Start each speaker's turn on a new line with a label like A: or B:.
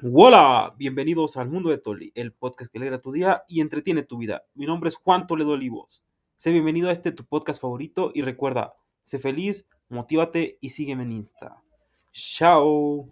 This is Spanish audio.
A: Hola, bienvenidos al Mundo de Toli, el podcast que alegra tu día y entretiene tu vida. Mi nombre es Juan Toledo Olivos. Sé bienvenido a este tu podcast favorito y recuerda, sé feliz, motívate y sígueme en Insta. Chao.